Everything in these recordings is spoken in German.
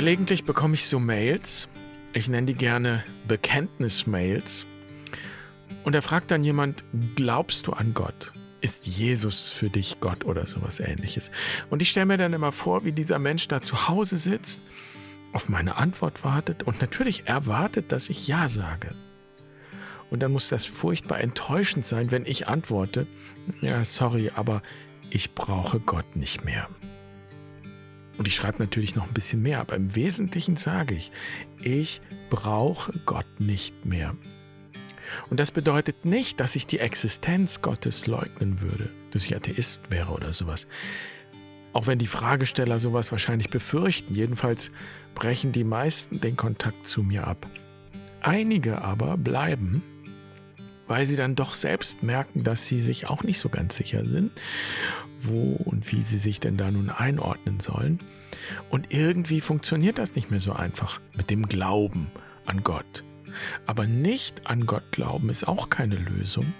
Gelegentlich bekomme ich so Mails, ich nenne die gerne Bekenntnismails. Und da fragt dann jemand, glaubst du an Gott? Ist Jesus für dich Gott oder sowas ähnliches? Und ich stelle mir dann immer vor, wie dieser Mensch da zu Hause sitzt, auf meine Antwort wartet und natürlich erwartet, dass ich Ja sage. Und dann muss das furchtbar enttäuschend sein, wenn ich antworte, ja, sorry, aber ich brauche Gott nicht mehr. Und ich schreibe natürlich noch ein bisschen mehr, aber im Wesentlichen sage ich, ich brauche Gott nicht mehr. Und das bedeutet nicht, dass ich die Existenz Gottes leugnen würde, dass ich Atheist wäre oder sowas. Auch wenn die Fragesteller sowas wahrscheinlich befürchten, jedenfalls brechen die meisten den Kontakt zu mir ab. Einige aber bleiben, weil sie dann doch selbst merken, dass sie sich auch nicht so ganz sicher sind wo und wie sie sich denn da nun einordnen sollen. Und irgendwie funktioniert das nicht mehr so einfach mit dem Glauben an Gott. Aber nicht an Gott glauben ist auch keine Lösung.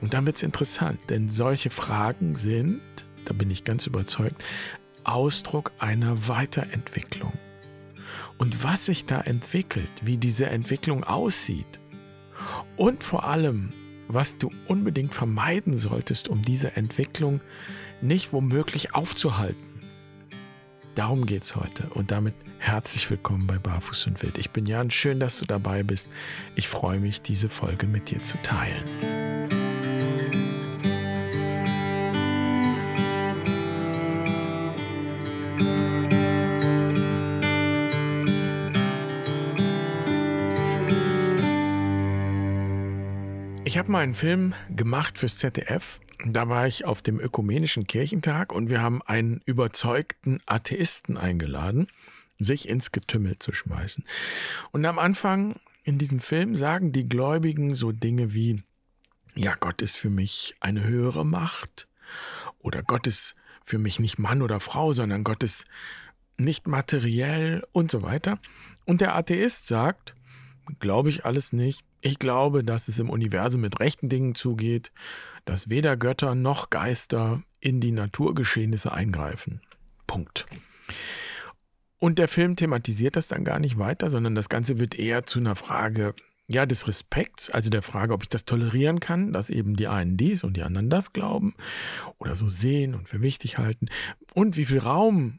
Und dann wird es interessant, denn solche Fragen sind, da bin ich ganz überzeugt, Ausdruck einer Weiterentwicklung. Und was sich da entwickelt, wie diese Entwicklung aussieht und vor allem, was du unbedingt vermeiden solltest, um diese Entwicklung nicht womöglich aufzuhalten. Darum geht es heute und damit herzlich willkommen bei Barfuß und Wild. Ich bin Jan, schön, dass du dabei bist. Ich freue mich, diese Folge mit dir zu teilen. Habe mal einen Film gemacht fürs ZDF da war ich auf dem Ökumenischen Kirchentag und wir haben einen überzeugten Atheisten eingeladen, sich ins Getümmel zu schmeißen. Und am Anfang in diesem Film sagen die Gläubigen so Dinge wie, ja, Gott ist für mich eine höhere Macht oder Gott ist für mich nicht Mann oder Frau, sondern Gott ist nicht materiell und so weiter. Und der Atheist sagt, glaube ich alles nicht. Ich glaube, dass es im Universum mit rechten Dingen zugeht dass weder Götter noch Geister in die Naturgeschehnisse eingreifen. Punkt. Und der Film thematisiert das dann gar nicht weiter, sondern das Ganze wird eher zu einer Frage ja, des Respekts, also der Frage, ob ich das tolerieren kann, dass eben die einen dies und die anderen das glauben oder so sehen und für wichtig halten und wie viel Raum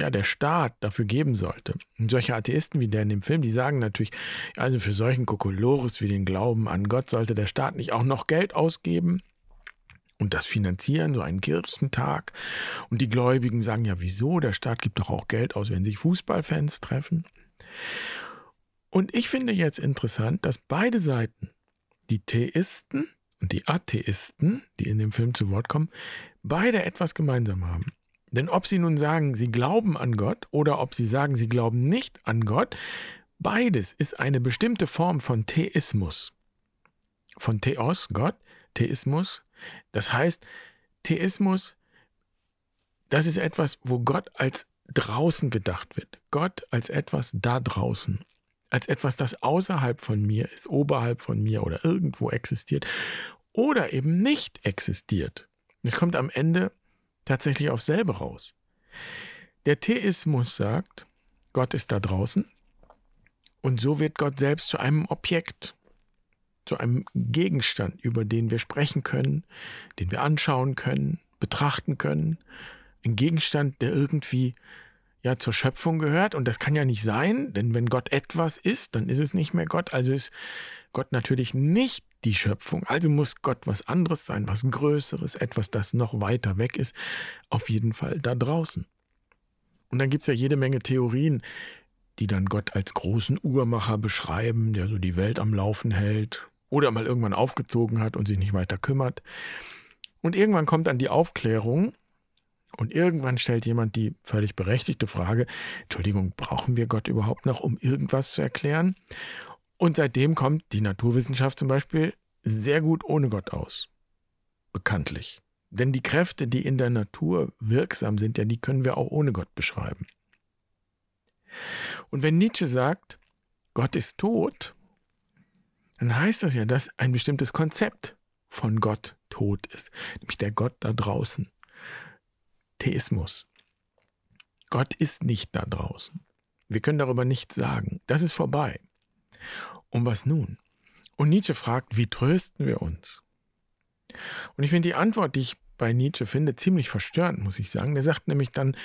ja der Staat dafür geben sollte. Und solche Atheisten wie der in dem Film, die sagen natürlich, also für solchen Kokolores wie den Glauben an Gott sollte der Staat nicht auch noch Geld ausgeben und das finanzieren, so einen Kirchentag. Und die Gläubigen sagen ja, wieso? Der Staat gibt doch auch Geld aus, wenn sich Fußballfans treffen. Und ich finde jetzt interessant, dass beide Seiten, die Theisten und die Atheisten, die in dem Film zu Wort kommen, beide etwas gemeinsam haben. Denn ob sie nun sagen, sie glauben an Gott oder ob sie sagen, sie glauben nicht an Gott, beides ist eine bestimmte Form von Theismus. Von Theos, Gott, Theismus, das heißt, Theismus, das ist etwas, wo Gott als draußen gedacht wird. Gott als etwas da draußen. Als etwas, das außerhalb von mir ist, oberhalb von mir oder irgendwo existiert. Oder eben nicht existiert. Es kommt am Ende tatsächlich auf selber raus. Der Theismus sagt, Gott ist da draußen und so wird Gott selbst zu einem Objekt zu einem Gegenstand, über den wir sprechen können, den wir anschauen können, betrachten können. Ein Gegenstand, der irgendwie ja zur Schöpfung gehört. Und das kann ja nicht sein, denn wenn Gott etwas ist, dann ist es nicht mehr Gott. Also ist Gott natürlich nicht die Schöpfung. Also muss Gott was anderes sein, was Größeres, etwas, das noch weiter weg ist. Auf jeden Fall da draußen. Und dann gibt es ja jede Menge Theorien, die dann Gott als großen Uhrmacher beschreiben, der so die Welt am Laufen hält oder mal irgendwann aufgezogen hat und sich nicht weiter kümmert. Und irgendwann kommt dann die Aufklärung und irgendwann stellt jemand die völlig berechtigte Frage, Entschuldigung, brauchen wir Gott überhaupt noch, um irgendwas zu erklären? Und seitdem kommt die Naturwissenschaft zum Beispiel sehr gut ohne Gott aus. Bekanntlich. Denn die Kräfte, die in der Natur wirksam sind, ja, die können wir auch ohne Gott beschreiben. Und wenn Nietzsche sagt, Gott ist tot, dann heißt das ja, dass ein bestimmtes Konzept von Gott tot ist, nämlich der Gott da draußen. Theismus. Gott ist nicht da draußen. Wir können darüber nichts sagen. Das ist vorbei. Und was nun? Und Nietzsche fragt, wie trösten wir uns? Und ich finde die Antwort, die ich bei Nietzsche finde, ziemlich verstörend, muss ich sagen. Der sagt nämlich dann,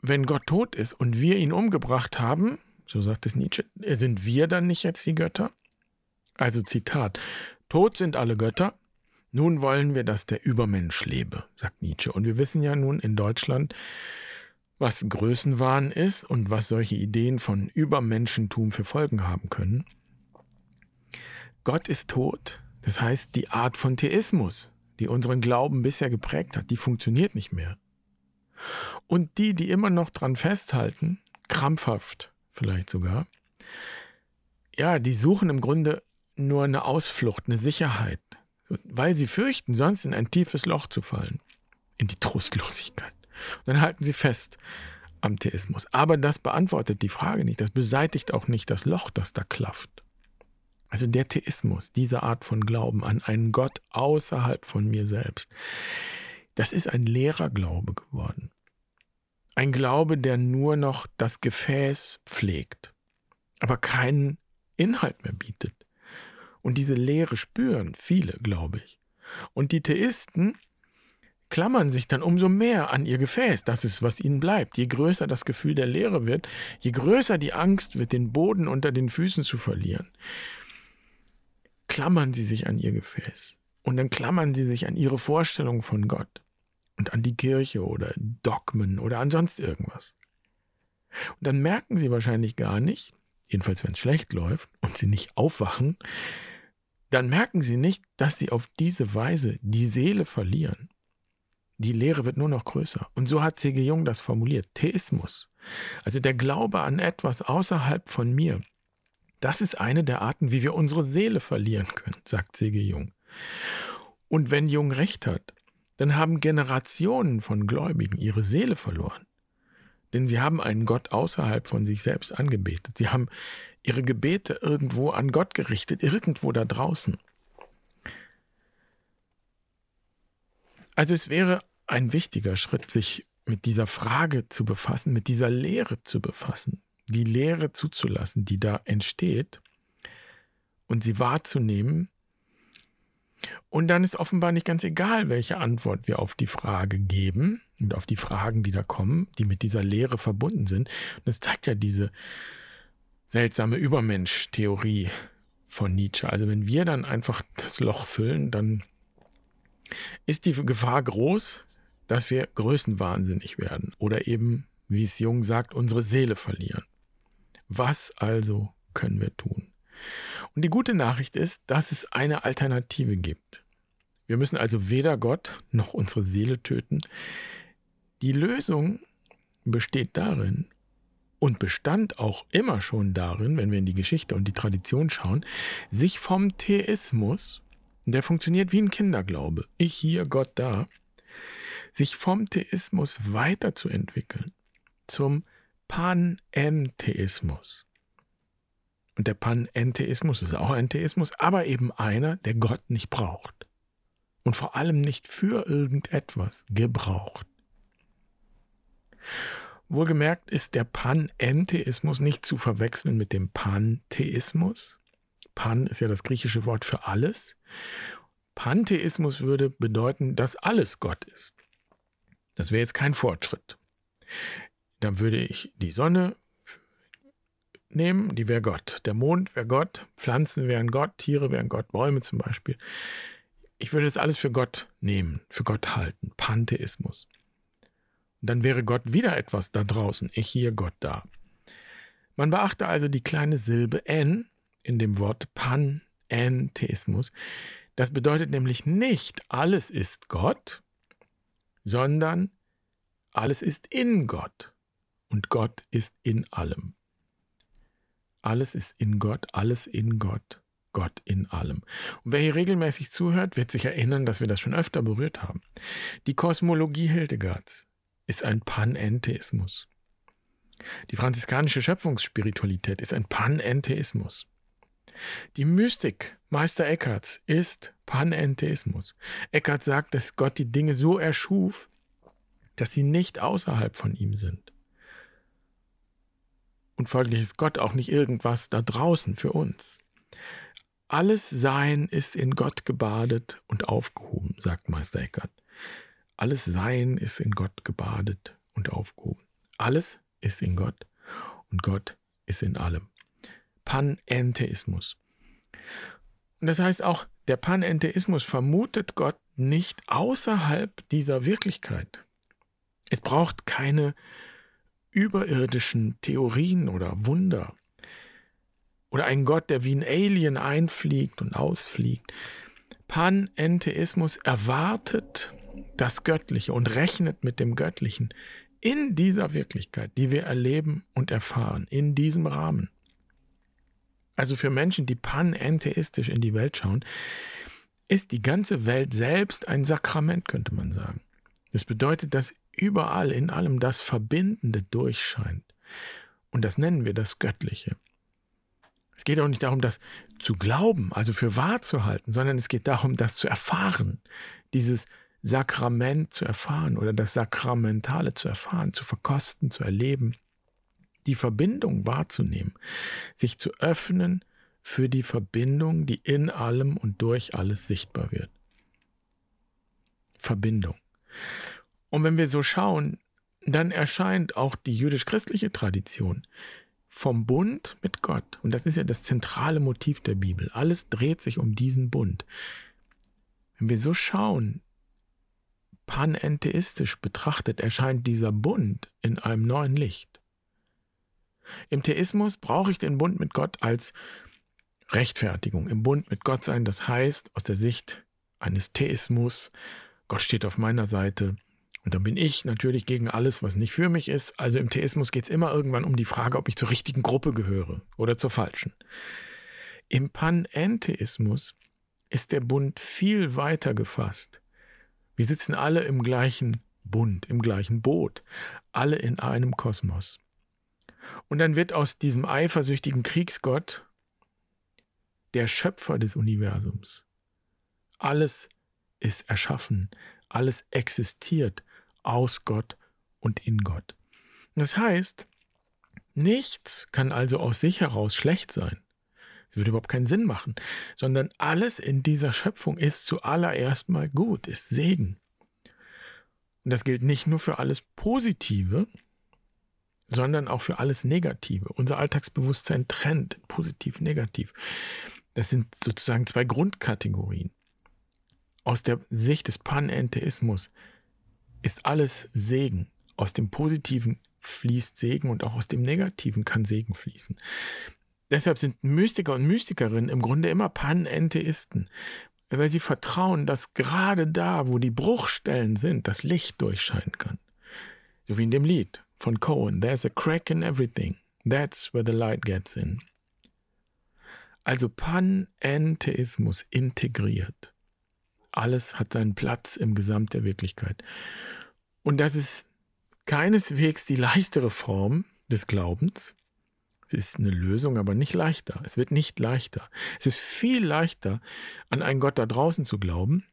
wenn Gott tot ist und wir ihn umgebracht haben, so sagt es Nietzsche, sind wir dann nicht jetzt die Götter? Also Zitat, tot sind alle Götter, nun wollen wir, dass der Übermensch lebe, sagt Nietzsche. Und wir wissen ja nun in Deutschland, was Größenwahn ist und was solche Ideen von Übermenschentum für Folgen haben können. Gott ist tot, das heißt die Art von Theismus, die unseren Glauben bisher geprägt hat, die funktioniert nicht mehr. Und die, die immer noch dran festhalten, krampfhaft vielleicht sogar, ja, die suchen im Grunde nur eine Ausflucht, eine Sicherheit, weil sie fürchten, sonst in ein tiefes Loch zu fallen, in die Trostlosigkeit. Und dann halten sie fest am Theismus. Aber das beantwortet die Frage nicht, das beseitigt auch nicht das Loch, das da klafft. Also der Theismus, diese Art von Glauben an einen Gott außerhalb von mir selbst, das ist ein leerer Glaube geworden. Ein Glaube, der nur noch das Gefäß pflegt, aber keinen Inhalt mehr bietet. Und diese Leere spüren viele, glaube ich. Und die Theisten klammern sich dann umso mehr an ihr Gefäß. Das ist, was ihnen bleibt. Je größer das Gefühl der Leere wird, je größer die Angst wird, den Boden unter den Füßen zu verlieren, klammern sie sich an ihr Gefäß. Und dann klammern sie sich an ihre Vorstellung von Gott und an die Kirche oder Dogmen oder an sonst irgendwas. Und dann merken sie wahrscheinlich gar nicht, jedenfalls wenn es schlecht läuft und sie nicht aufwachen, dann merken sie nicht, dass sie auf diese Weise die Seele verlieren. Die Lehre wird nur noch größer. Und so hat C.G. Jung das formuliert. Theismus. Also der Glaube an etwas außerhalb von mir. Das ist eine der Arten, wie wir unsere Seele verlieren können, sagt C.G. Jung. Und wenn Jung recht hat, dann haben Generationen von Gläubigen ihre Seele verloren. Denn sie haben einen Gott außerhalb von sich selbst angebetet. Sie haben ihre Gebete irgendwo an Gott gerichtet, irgendwo da draußen. Also es wäre ein wichtiger Schritt, sich mit dieser Frage zu befassen, mit dieser Lehre zu befassen, die Lehre zuzulassen, die da entsteht und sie wahrzunehmen. Und dann ist offenbar nicht ganz egal, welche Antwort wir auf die Frage geben und auf die Fragen, die da kommen, die mit dieser Lehre verbunden sind. Und das zeigt ja diese seltsame Übermensch-Theorie von Nietzsche. Also wenn wir dann einfach das Loch füllen, dann ist die Gefahr groß, dass wir größenwahnsinnig werden oder eben, wie es Jung sagt, unsere Seele verlieren. Was also können wir tun? Und die gute Nachricht ist, dass es eine Alternative gibt. Wir müssen also weder Gott noch unsere Seele töten. Die Lösung besteht darin, und bestand auch immer schon darin, wenn wir in die Geschichte und die Tradition schauen, sich vom Theismus, der funktioniert wie ein Kinderglaube, ich hier, Gott da, sich vom Theismus weiterzuentwickeln zum Panentheismus. Und der Panentheismus ist auch ein Theismus, aber eben einer, der Gott nicht braucht. Und vor allem nicht für irgendetwas gebraucht. Wohlgemerkt ist der Panentheismus nicht zu verwechseln mit dem Pantheismus. Pan ist ja das griechische Wort für alles. Pantheismus würde bedeuten, dass alles Gott ist. Das wäre jetzt kein Fortschritt. Dann würde ich die Sonne nehmen, die wäre Gott. Der Mond wäre Gott, Pflanzen wären Gott, Tiere wären Gott, Bäume zum Beispiel. Ich würde das alles für Gott nehmen, für Gott halten. Pantheismus. Dann wäre Gott wieder etwas da draußen, ich hier, Gott da. Man beachte also die kleine Silbe n in dem Wort Panentheismus. Das bedeutet nämlich nicht, alles ist Gott, sondern alles ist in Gott und Gott ist in allem. Alles ist in Gott, alles in Gott, Gott in allem. Und wer hier regelmäßig zuhört, wird sich erinnern, dass wir das schon öfter berührt haben. Die Kosmologie Hildegards ist ein Panentheismus. Die franziskanische Schöpfungsspiritualität ist ein Panentheismus. Die Mystik Meister Eckharts ist Panentheismus. Eckhart sagt, dass Gott die Dinge so erschuf, dass sie nicht außerhalb von ihm sind. Und folglich ist Gott auch nicht irgendwas da draußen für uns. Alles Sein ist in Gott gebadet und aufgehoben, sagt Meister Eckhart. Alles Sein ist in Gott gebadet und aufgehoben. Alles ist in Gott und Gott ist in allem. Panentheismus. Und das heißt auch, der Panentheismus vermutet Gott nicht außerhalb dieser Wirklichkeit. Es braucht keine überirdischen Theorien oder Wunder oder einen Gott, der wie ein Alien einfliegt und ausfliegt. Panentheismus erwartet das Göttliche und rechnet mit dem Göttlichen in dieser Wirklichkeit, die wir erleben und erfahren, in diesem Rahmen. Also für Menschen, die panentheistisch in die Welt schauen, ist die ganze Welt selbst ein Sakrament, könnte man sagen. Das bedeutet, dass überall in allem das Verbindende durchscheint. Und das nennen wir das Göttliche. Es geht auch nicht darum, das zu glauben, also für wahr zu halten, sondern es geht darum, das zu erfahren, dieses Sakrament zu erfahren oder das Sakramentale zu erfahren, zu verkosten, zu erleben, die Verbindung wahrzunehmen, sich zu öffnen für die Verbindung, die in allem und durch alles sichtbar wird. Verbindung. Und wenn wir so schauen, dann erscheint auch die jüdisch-christliche Tradition vom Bund mit Gott. Und das ist ja das zentrale Motiv der Bibel. Alles dreht sich um diesen Bund. Wenn wir so schauen, panentheistisch betrachtet, erscheint dieser Bund in einem neuen Licht. Im Theismus brauche ich den Bund mit Gott als Rechtfertigung. Im Bund mit Gott sein, das heißt aus der Sicht eines Theismus, Gott steht auf meiner Seite, und dann bin ich natürlich gegen alles, was nicht für mich ist. Also im Theismus geht es immer irgendwann um die Frage, ob ich zur richtigen Gruppe gehöre oder zur falschen. Im Panentheismus ist der Bund viel weiter gefasst. Wir sitzen alle im gleichen Bund, im gleichen Boot, alle in einem Kosmos. Und dann wird aus diesem eifersüchtigen Kriegsgott der Schöpfer des Universums. Alles ist erschaffen, alles existiert aus Gott und in Gott. Das heißt, nichts kann also aus sich heraus schlecht sein. Es würde überhaupt keinen Sinn machen, sondern alles in dieser Schöpfung ist zuallererst mal gut, ist Segen. Und das gilt nicht nur für alles Positive, sondern auch für alles Negative. Unser Alltagsbewusstsein trennt positiv, negativ. Das sind sozusagen zwei Grundkategorien. Aus der Sicht des Panentheismus ist alles Segen. Aus dem Positiven fließt Segen und auch aus dem Negativen kann Segen fließen. Deshalb sind Mystiker und Mystikerinnen im Grunde immer Panentheisten, weil sie vertrauen, dass gerade da, wo die Bruchstellen sind, das Licht durchscheinen kann. So wie in dem Lied von Cohen, There's a crack in everything. That's where the light gets in. Also Panentheismus integriert. Alles hat seinen Platz im Gesamt der Wirklichkeit. Und das ist keineswegs die leichtere Form des Glaubens. Es ist eine Lösung, aber nicht leichter. Es wird nicht leichter. Es ist viel leichter, an einen Gott da draußen zu glauben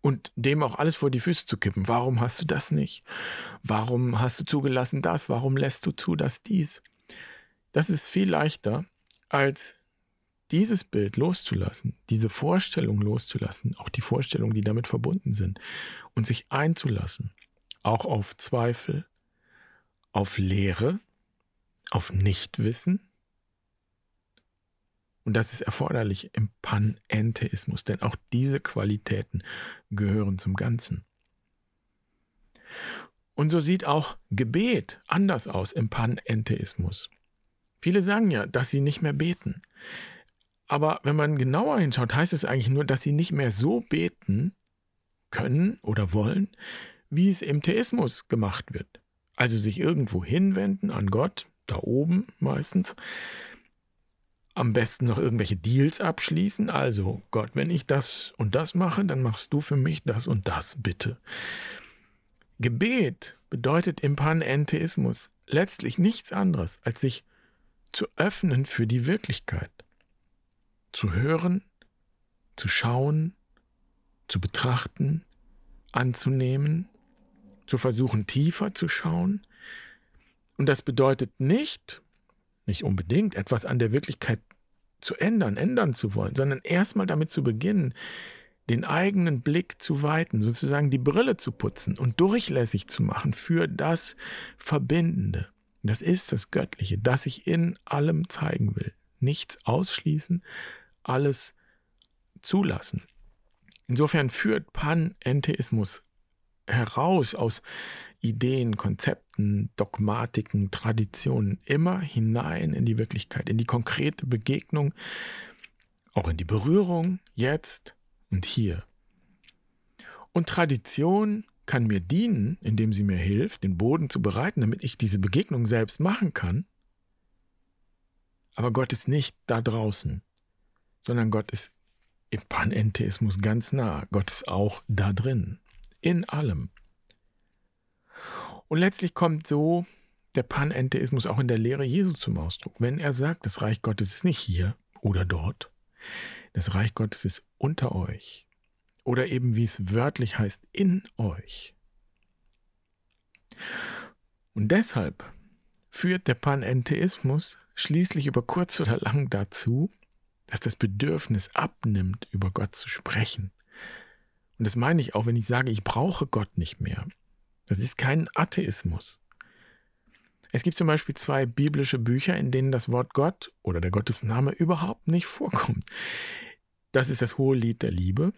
und dem auch alles vor die Füße zu kippen. Warum hast du das nicht? Warum hast du zugelassen das? Warum lässt du zu, dass dies? Das ist viel leichter, als dieses Bild loszulassen, diese Vorstellung loszulassen, auch die Vorstellungen, die damit verbunden sind, und sich einzulassen, auch auf Zweifel, auf Lehre, auf Nichtwissen. Und das ist erforderlich im Panentheismus, denn auch diese Qualitäten gehören zum Ganzen. Und so sieht auch Gebet anders aus im Panentheismus. Viele sagen ja, dass sie nicht mehr beten. Aber wenn man genauer hinschaut, heißt es eigentlich nur, dass sie nicht mehr so beten können oder wollen, wie es im Theismus gemacht wird. Also sich irgendwo hinwenden an Gott, da oben meistens. Am besten noch irgendwelche Deals abschließen. Also, Gott, wenn ich das und das mache, dann machst du für mich das und das, bitte. Gebet bedeutet im Panentheismus letztlich nichts anderes, als sich zu öffnen für die Wirklichkeit zu hören, zu schauen, zu betrachten, anzunehmen, zu versuchen tiefer zu schauen. Und das bedeutet nicht, nicht unbedingt etwas an der Wirklichkeit zu ändern, ändern zu wollen, sondern erstmal damit zu beginnen, den eigenen Blick zu weiten, sozusagen die Brille zu putzen und durchlässig zu machen für das Verbindende. Das ist das Göttliche, das ich in allem zeigen will. Nichts ausschließen, alles zulassen. Insofern führt Panentheismus heraus aus Ideen, Konzepten, Dogmatiken, Traditionen immer hinein in die Wirklichkeit, in die konkrete Begegnung, auch in die Berührung jetzt und hier. Und Tradition kann mir dienen, indem sie mir hilft, den Boden zu bereiten, damit ich diese Begegnung selbst machen kann. Aber Gott ist nicht da draußen, sondern Gott ist im Panentheismus ganz nah. Gott ist auch da drin, in allem. Und letztlich kommt so der Panentheismus auch in der Lehre Jesu zum Ausdruck. Wenn er sagt, das Reich Gottes ist nicht hier oder dort, das Reich Gottes ist unter euch. Oder eben wie es wörtlich heißt, in euch. Und deshalb führt der Panentheismus schließlich über kurz oder lang dazu, dass das Bedürfnis abnimmt, über Gott zu sprechen. Und das meine ich auch, wenn ich sage, ich brauche Gott nicht mehr. Das ist kein Atheismus. Es gibt zum Beispiel zwei biblische Bücher, in denen das Wort Gott oder der Gottesname überhaupt nicht vorkommt. Das ist das Hohe Lied der Liebe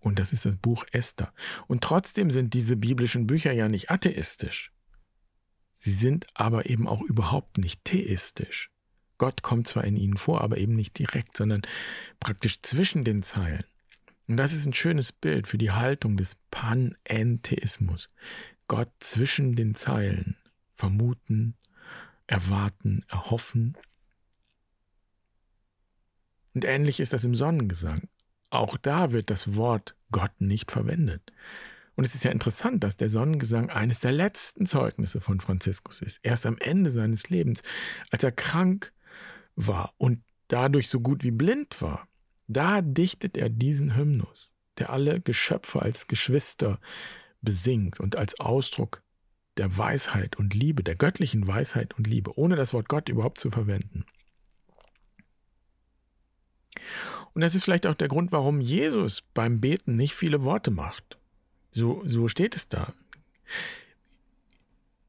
und das ist das Buch Esther. Und trotzdem sind diese biblischen Bücher ja nicht atheistisch. Sie sind aber eben auch überhaupt nicht theistisch. Gott kommt zwar in ihnen vor, aber eben nicht direkt, sondern praktisch zwischen den Zeilen. Und das ist ein schönes Bild für die Haltung des Panentheismus. Gott zwischen den Zeilen vermuten, erwarten, erhoffen. Und ähnlich ist das im Sonnengesang. Auch da wird das Wort Gott nicht verwendet. Und es ist ja interessant, dass der Sonnengesang eines der letzten Zeugnisse von Franziskus ist. Erst am Ende seines Lebens, als er krank war und dadurch so gut wie blind war, da dichtet er diesen Hymnus, der alle Geschöpfe als Geschwister besingt und als Ausdruck der Weisheit und Liebe, der göttlichen Weisheit und Liebe, ohne das Wort Gott überhaupt zu verwenden. Und das ist vielleicht auch der Grund, warum Jesus beim Beten nicht viele Worte macht. So, so steht es da.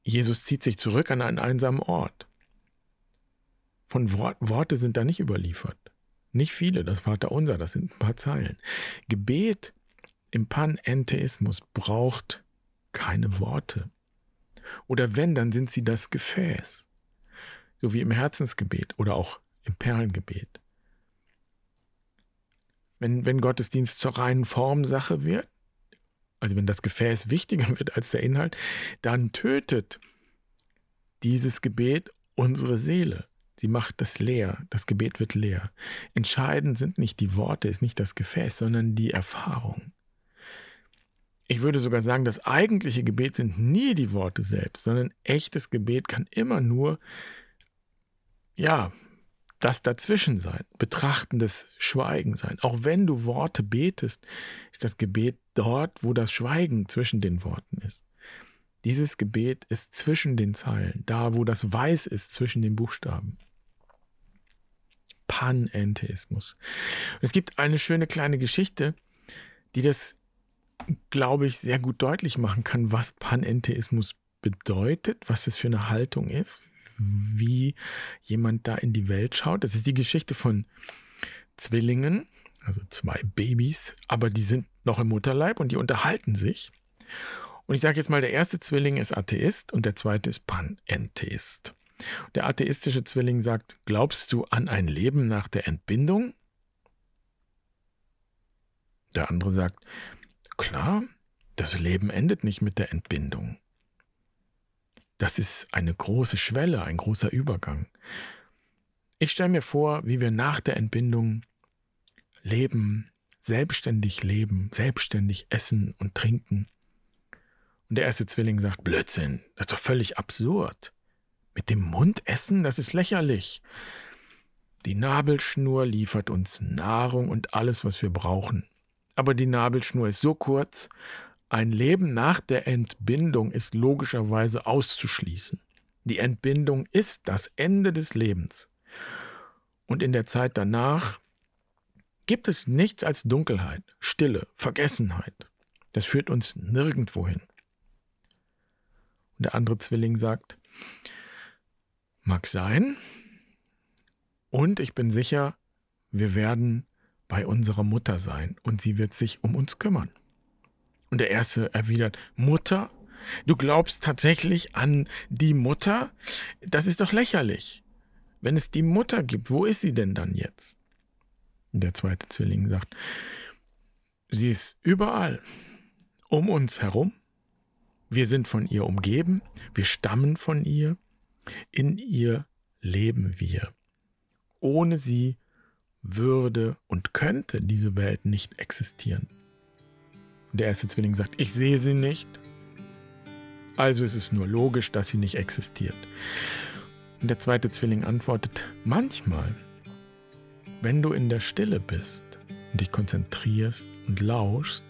Jesus zieht sich zurück an einen einsamen Ort. Von Wort, Worte sind da nicht überliefert. Nicht viele, das Vaterunser, das sind ein paar Zeilen. Gebet im Panentheismus braucht keine Worte. Oder wenn, dann sind sie das Gefäß. So wie im Herzensgebet oder auch im Perlengebet. Wenn, wenn Gottesdienst zur reinen Formsache wird, also wenn das Gefäß wichtiger wird als der Inhalt, dann tötet dieses Gebet unsere Seele. Sie macht das leer, das Gebet wird leer. Entscheidend sind nicht die Worte, ist nicht das Gefäß, sondern die Erfahrung. Ich würde sogar sagen, das eigentliche Gebet sind nie die Worte selbst, sondern echtes Gebet kann immer nur, ja, das Dazwischen sein, betrachtendes Schweigen sein. Auch wenn du Worte betest, ist das Gebet dort, wo das Schweigen zwischen den Worten ist. Dieses Gebet ist zwischen den Zeilen, da wo das Weiß ist zwischen den Buchstaben. Panentheismus. Es gibt eine schöne kleine Geschichte, die das, glaube ich, sehr gut deutlich machen kann, was Panentheismus bedeutet, was es für eine Haltung ist, wie jemand da in die Welt schaut. Das ist die Geschichte von Zwillingen, also zwei Babys, aber die sind noch im Mutterleib und die unterhalten sich. Und ich sage jetzt mal, der erste Zwilling ist Atheist und der zweite ist Panentheist. Der atheistische Zwilling sagt, glaubst du an ein Leben nach der Entbindung? Der andere sagt, klar, das Leben endet nicht mit der Entbindung. Das ist eine große Schwelle, ein großer Übergang. Ich stelle mir vor, wie wir nach der Entbindung leben, selbstständig leben, selbstständig essen und trinken. Und der erste Zwilling sagt, Blödsinn, das ist doch völlig absurd. Mit dem Mund essen, das ist lächerlich. Die Nabelschnur liefert uns Nahrung und alles, was wir brauchen. Aber die Nabelschnur ist so kurz, ein Leben nach der Entbindung ist logischerweise auszuschließen. Die Entbindung ist das Ende des Lebens. Und in der Zeit danach gibt es nichts als Dunkelheit, Stille, Vergessenheit. Das führt uns nirgendwo hin. Und der andere Zwilling sagt, mag sein. Und ich bin sicher, wir werden bei unserer Mutter sein und sie wird sich um uns kümmern. Und der erste erwidert, Mutter? Du glaubst tatsächlich an die Mutter? Das ist doch lächerlich. Wenn es die Mutter gibt, wo ist sie denn dann jetzt? Der zweite Zwilling sagt, sie ist überall, um uns herum. Wir sind von ihr umgeben, wir stammen von ihr, in ihr leben wir. Ohne sie würde und könnte diese Welt nicht existieren. Und der erste Zwilling sagt, ich sehe sie nicht, also ist es nur logisch, dass sie nicht existiert. Und der zweite Zwilling antwortet, manchmal, wenn du in der Stille bist und dich konzentrierst und lauschst,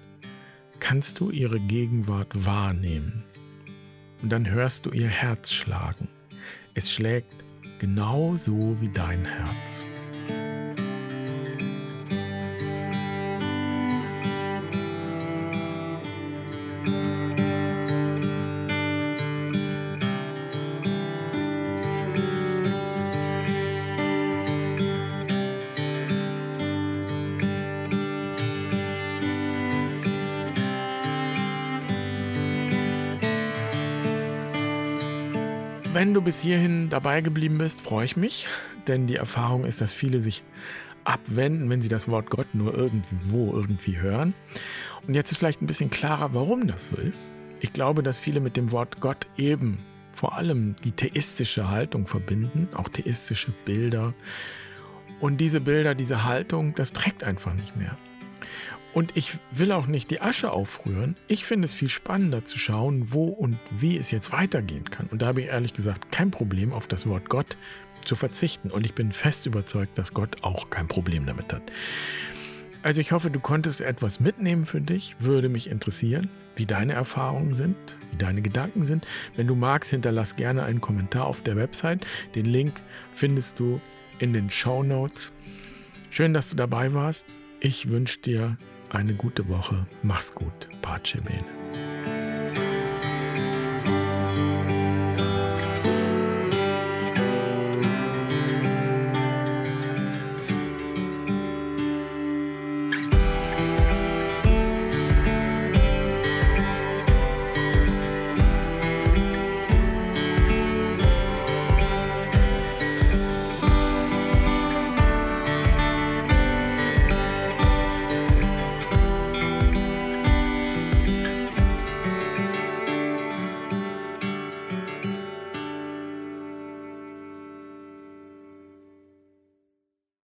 kannst du ihre Gegenwart wahrnehmen. Und dann hörst du ihr Herz schlagen. Es schlägt genauso wie dein Herz. Wenn du bis hierhin dabei geblieben bist, freue ich mich, denn die Erfahrung ist, dass viele sich abwenden, wenn sie das Wort Gott nur irgendwo irgendwie hören. Und jetzt ist vielleicht ein bisschen klarer, warum das so ist. Ich glaube, dass viele mit dem Wort Gott eben vor allem die theistische Haltung verbinden, auch theistische Bilder. Und diese Bilder, diese Haltung, das trägt einfach nicht mehr. Und ich will auch nicht die Asche aufrühren. Ich finde es viel spannender zu schauen, wo und wie es jetzt weitergehen kann. Und da habe ich ehrlich gesagt kein Problem, auf das Wort Gott zu verzichten. Und ich bin fest überzeugt, dass Gott auch kein Problem damit hat. Also ich hoffe, du konntest etwas mitnehmen für dich. Würde mich interessieren, wie deine Erfahrungen sind, wie deine Gedanken sind. Wenn du magst, hinterlass gerne einen Kommentar auf der Website. Den Link findest du in den Show Notes. Schön, dass du dabei warst. Ich wünsche dir eine gute Woche. Mach's gut. Pace bene.